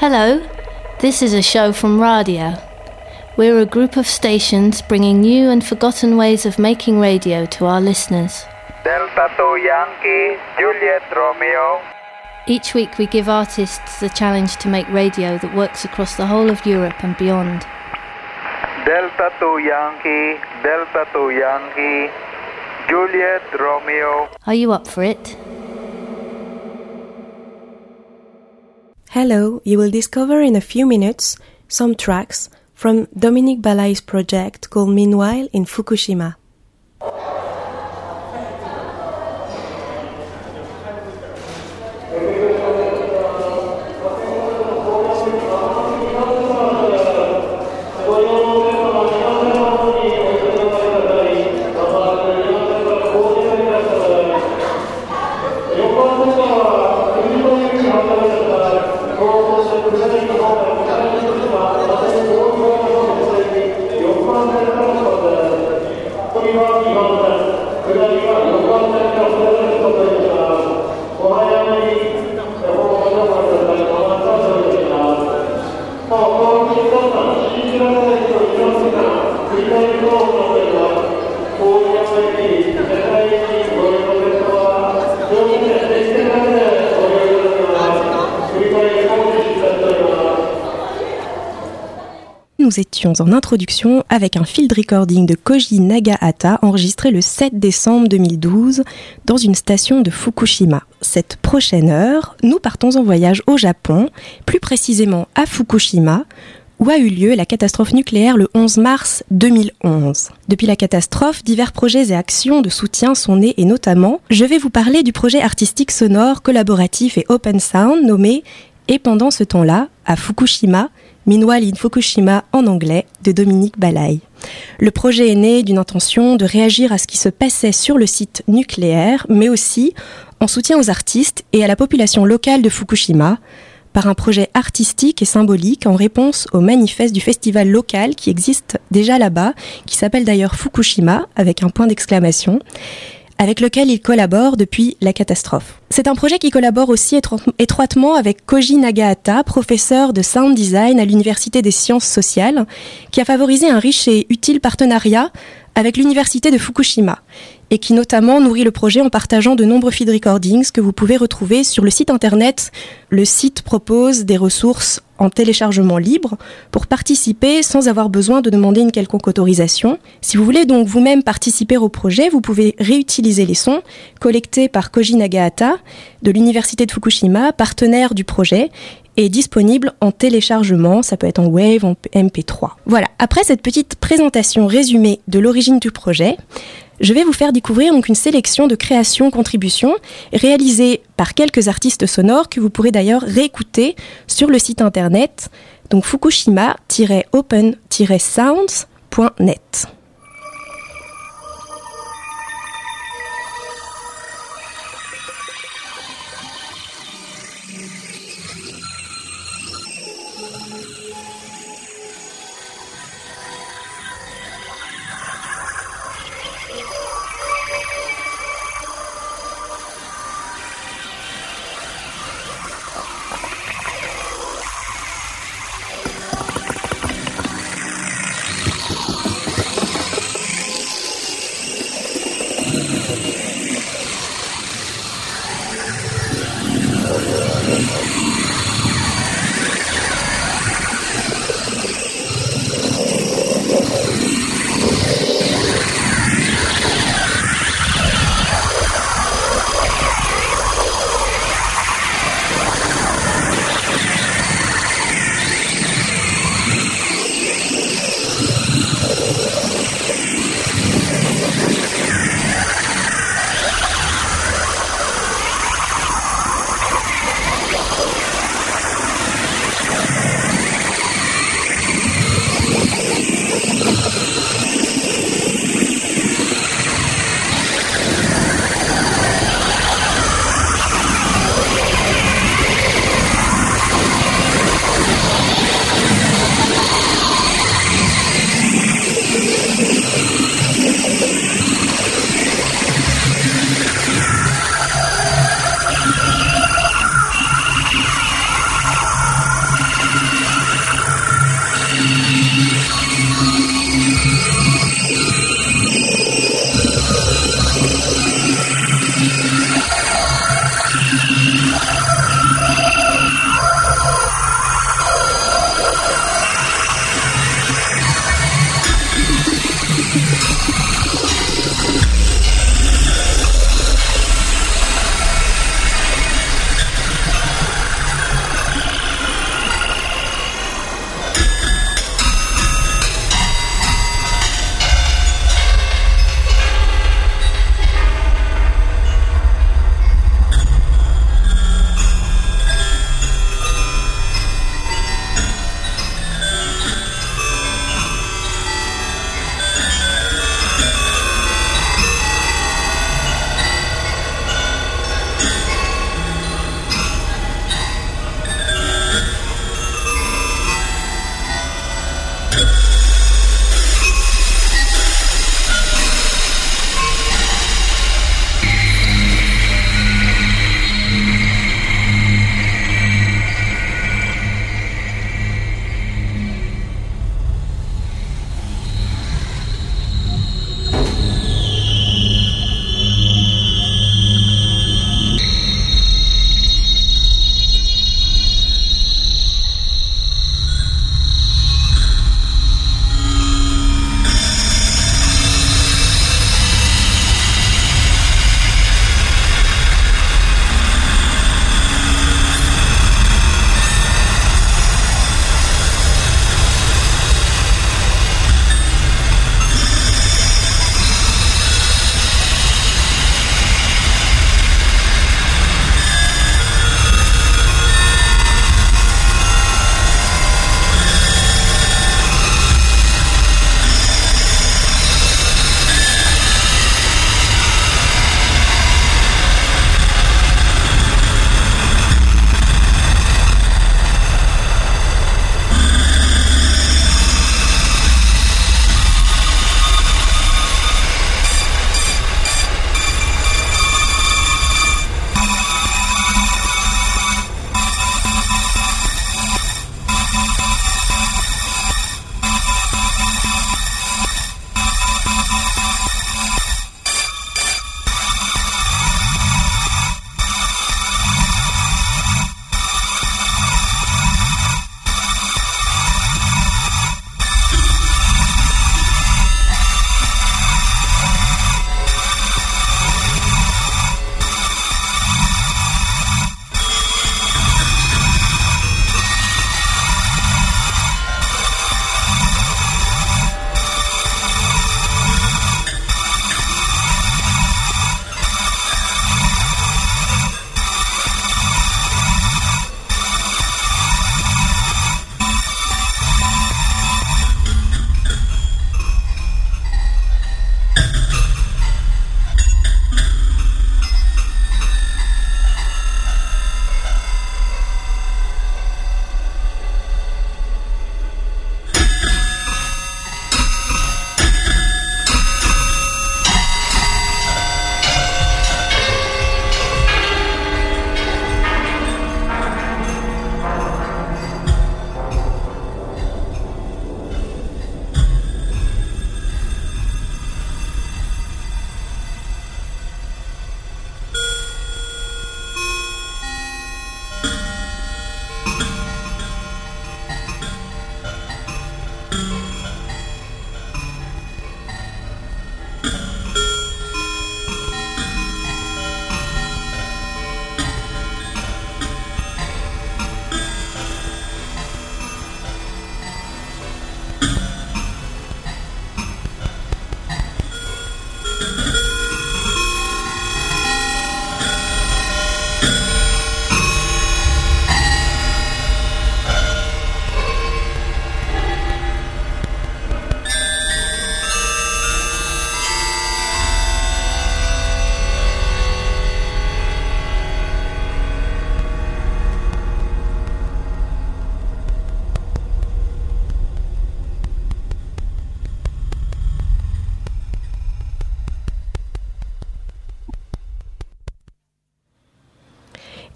Hello, this is a show from Radio. We're a group of stations bringing new and forgotten ways of making radio to our listeners. Delta 2 Yankee, Juliet Romeo. Each week we give artists the challenge to make radio that works across the whole of Europe and beyond. Delta 2 Yankee, Delta 2 Yankee, Juliet Romeo. Are you up for it? Hello, you will discover in a few minutes some tracks from Dominique Balay's project called Meanwhile in Fukushima. Nous étions en introduction avec un field recording de Koji Nagahata enregistré le 7 décembre 2012 dans une station de Fukushima. Cette prochaine heure, nous partons en voyage au Japon, plus précisément à Fukushima, où a eu lieu la catastrophe nucléaire le 11 mars 2011. Depuis la catastrophe, divers projets et actions de soutien sont nés et notamment, je vais vous parler du projet artistique sonore collaboratif et open sound nommé Et pendant ce temps-là, à Fukushima, Meanwhile in Fukushima en anglais de Dominique Balay. Le projet est né d'une intention de réagir à ce qui se passait sur le site nucléaire, mais aussi en soutien aux artistes et à la population locale de Fukushima, par un projet artistique et symbolique en réponse au manifeste du festival local qui existe déjà là-bas, qui s'appelle d'ailleurs Fukushima, avec un point d'exclamation, avec lequel il collabore depuis la catastrophe. C'est un projet qui collabore aussi étroitement avec Koji Nagahata, professeur de sound design à l'Université des sciences sociales, qui a favorisé un riche et utile partenariat avec l'Université de Fukushima et qui notamment nourrit le projet en partageant de nombreux feed recordings que vous pouvez retrouver sur le site internet. Le site propose des ressources en téléchargement libre pour participer sans avoir besoin de demander une quelconque autorisation. Si vous voulez donc vous-même participer au projet, vous pouvez réutiliser les sons collectés par Koji Nagahata de l'Université de Fukushima, partenaire du projet, et disponible en téléchargement, ça peut être en Wave, en MP3. Voilà, après cette petite présentation résumée de l'origine du projet, je vais vous faire découvrir une sélection de créations, contributions réalisées par quelques artistes sonores que vous pourrez d'ailleurs réécouter sur le site internet donc fukushima-open-sounds.net.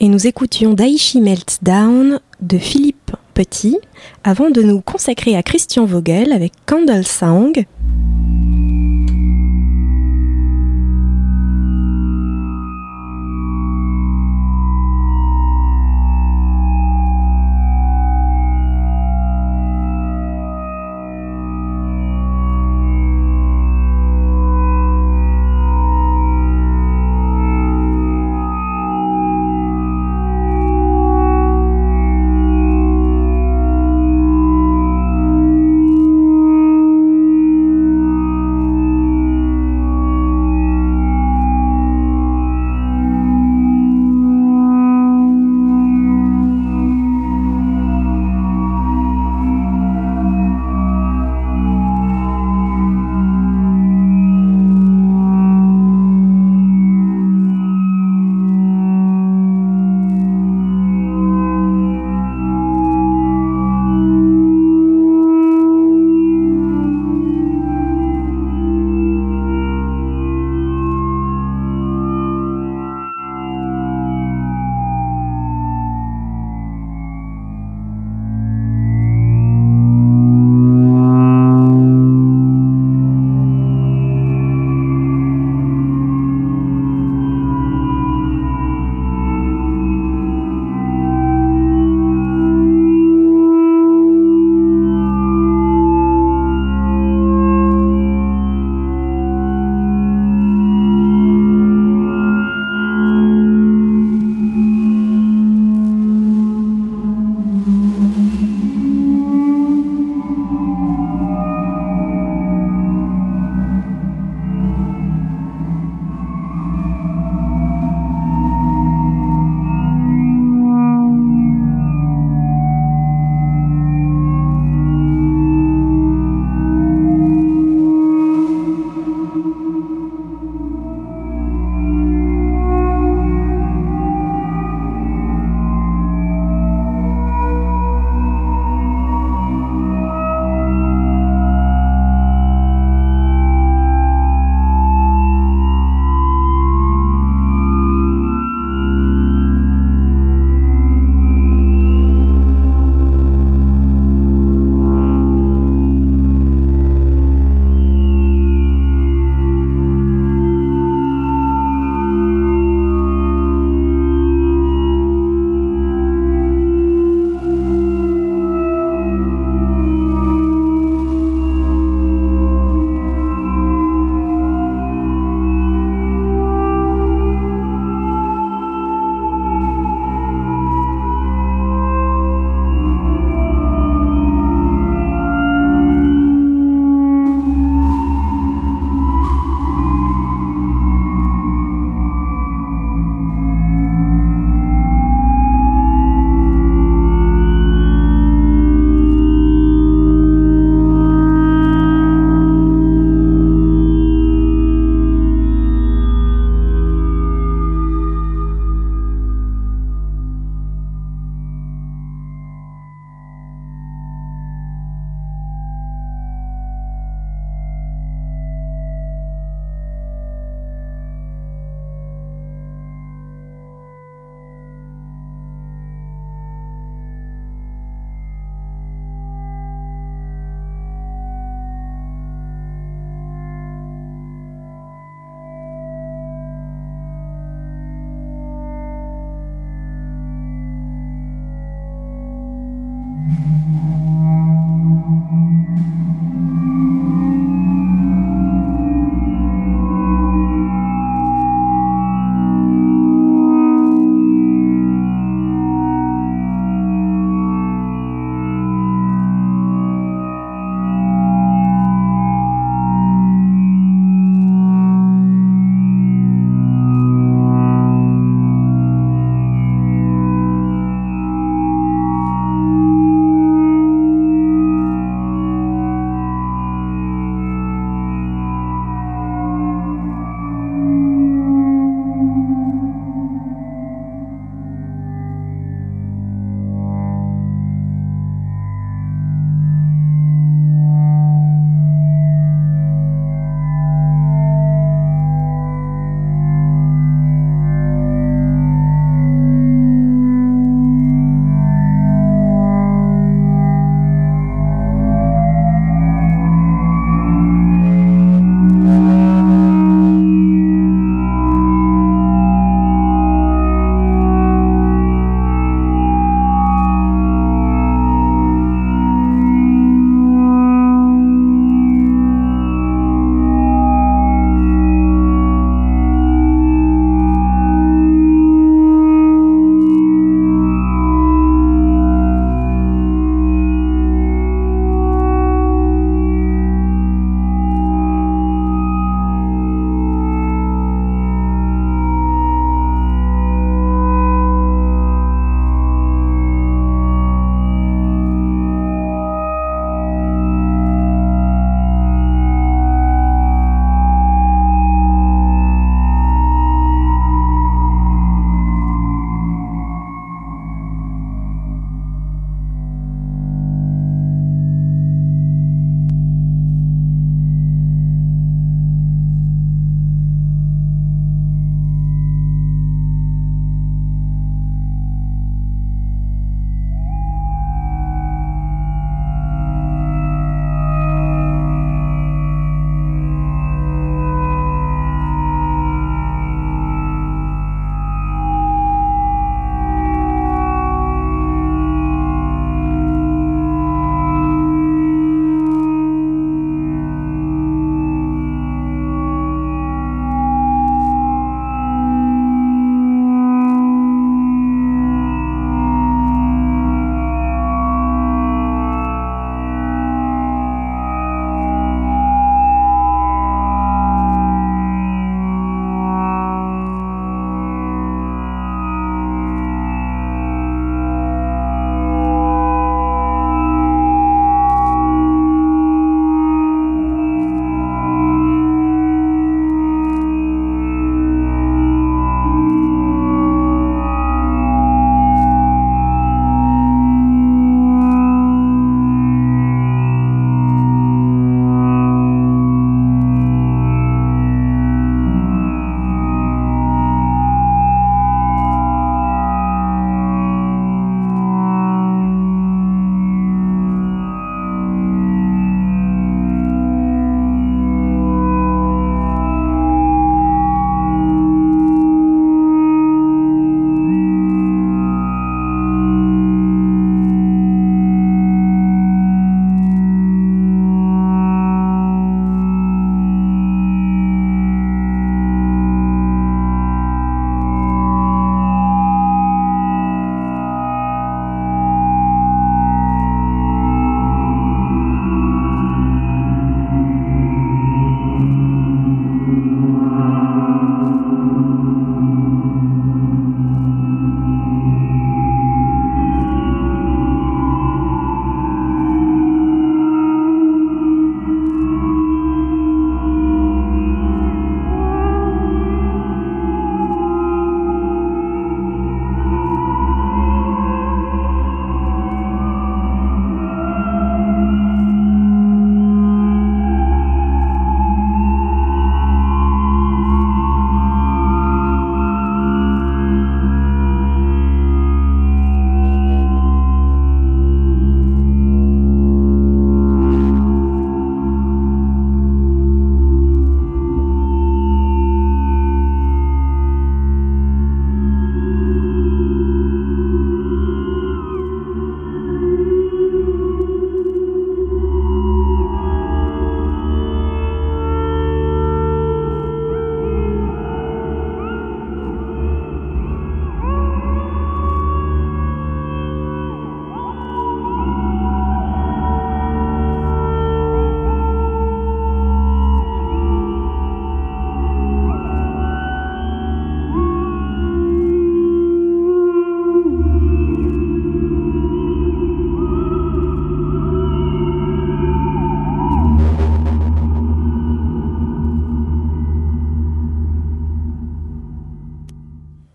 et nous écoutions Daichi Meltdown de Philippe Petit avant de nous consacrer à Christian Vogel avec Candle Song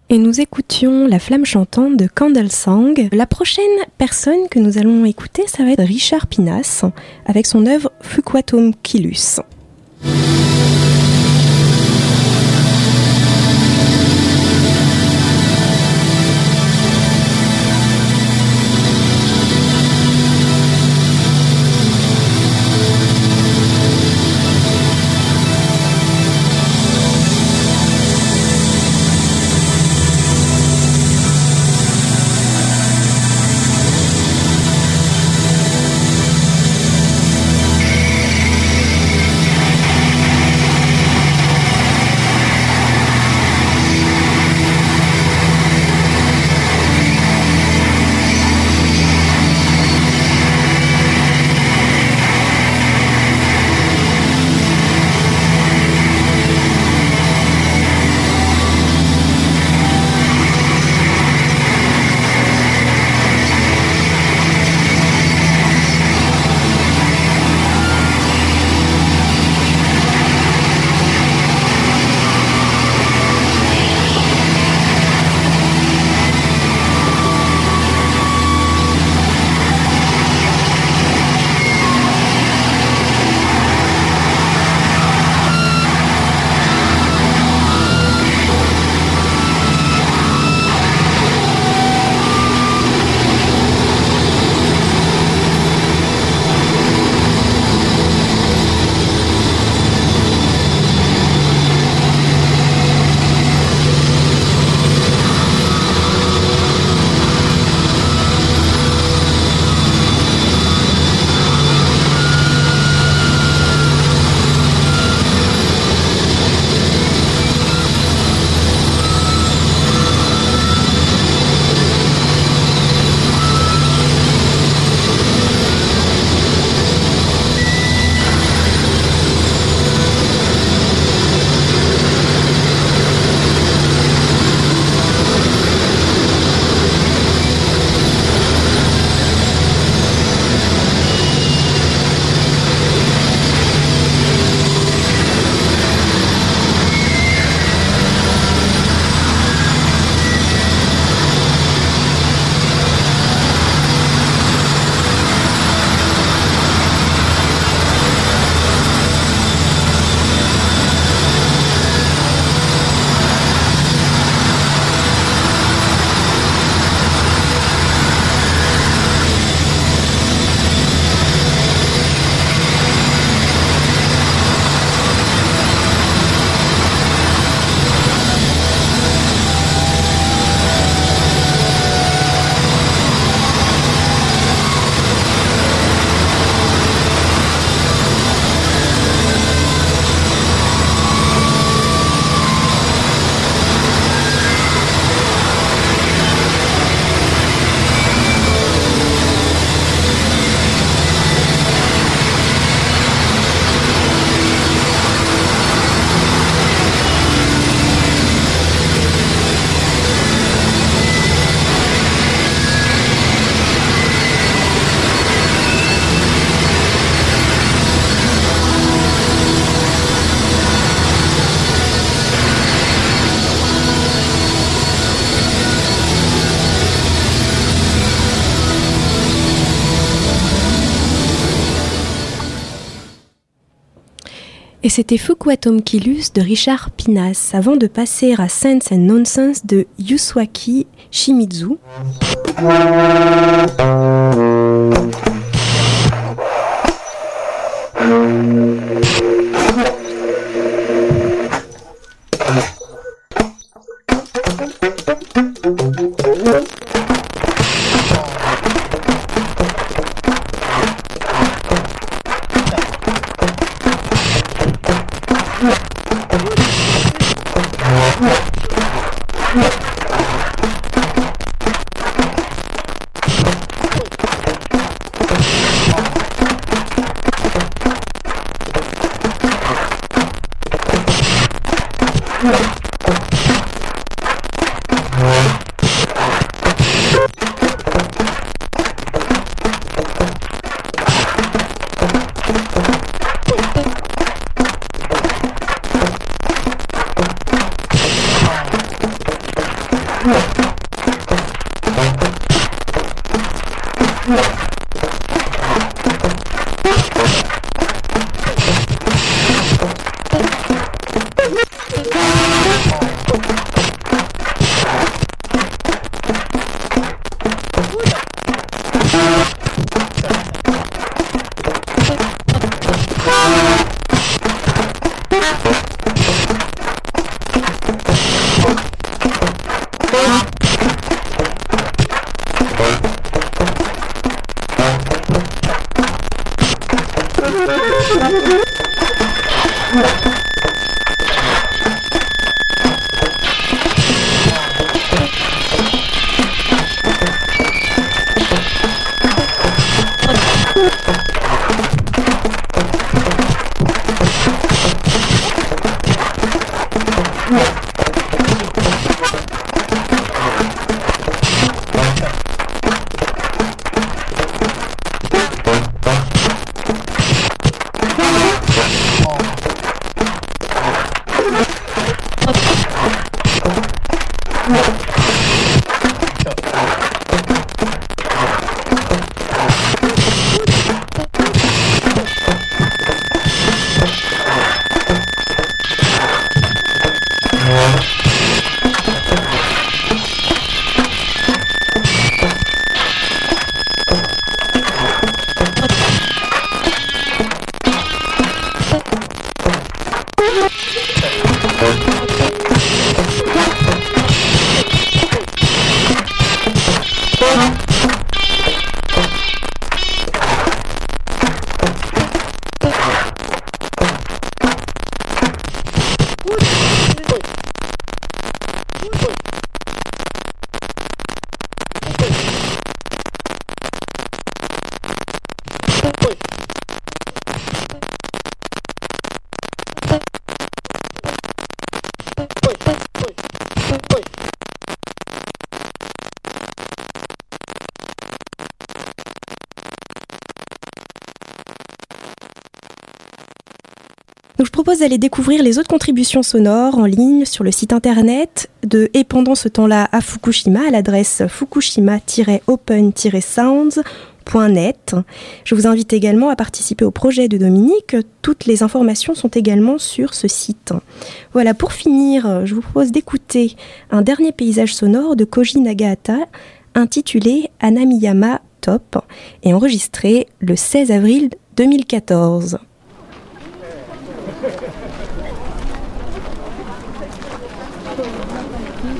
et nous écoutions La flamme chantante de Candle Song. La prochaine personne que nous allons écouter, ça va être Richard Pinas avec son œuvre Fuquatum Quilus. Et c'était Fukuatom Kilus de Richard Pinas, avant de passer à Sense and Nonsense de Yuswaki Shimizu. Yeah. Propose d'aller découvrir les autres contributions sonores en ligne sur le site internet de Et pendant ce temps-là à Fukushima à l'adresse fukushima-open-sounds.net. Je vous invite également à participer au projet de Dominique. Toutes les informations sont également sur ce site. Voilà, pour finir, je vous propose d'écouter un dernier paysage sonore de Koji Nagahata intitulé Anamiyama Top et enregistré le 16 avril 2014. い、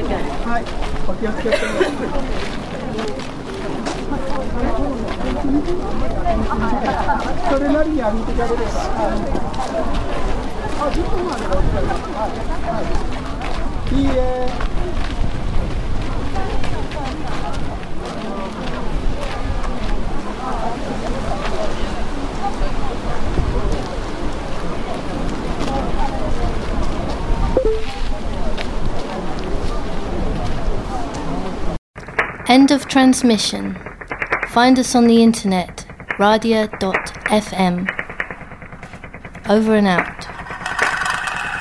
い。はい、それなりに歩いていかれれば。はい、あ、10分まで。はい。いいえ。End of transmission. Find us on the internet, radia.fm. Over and out.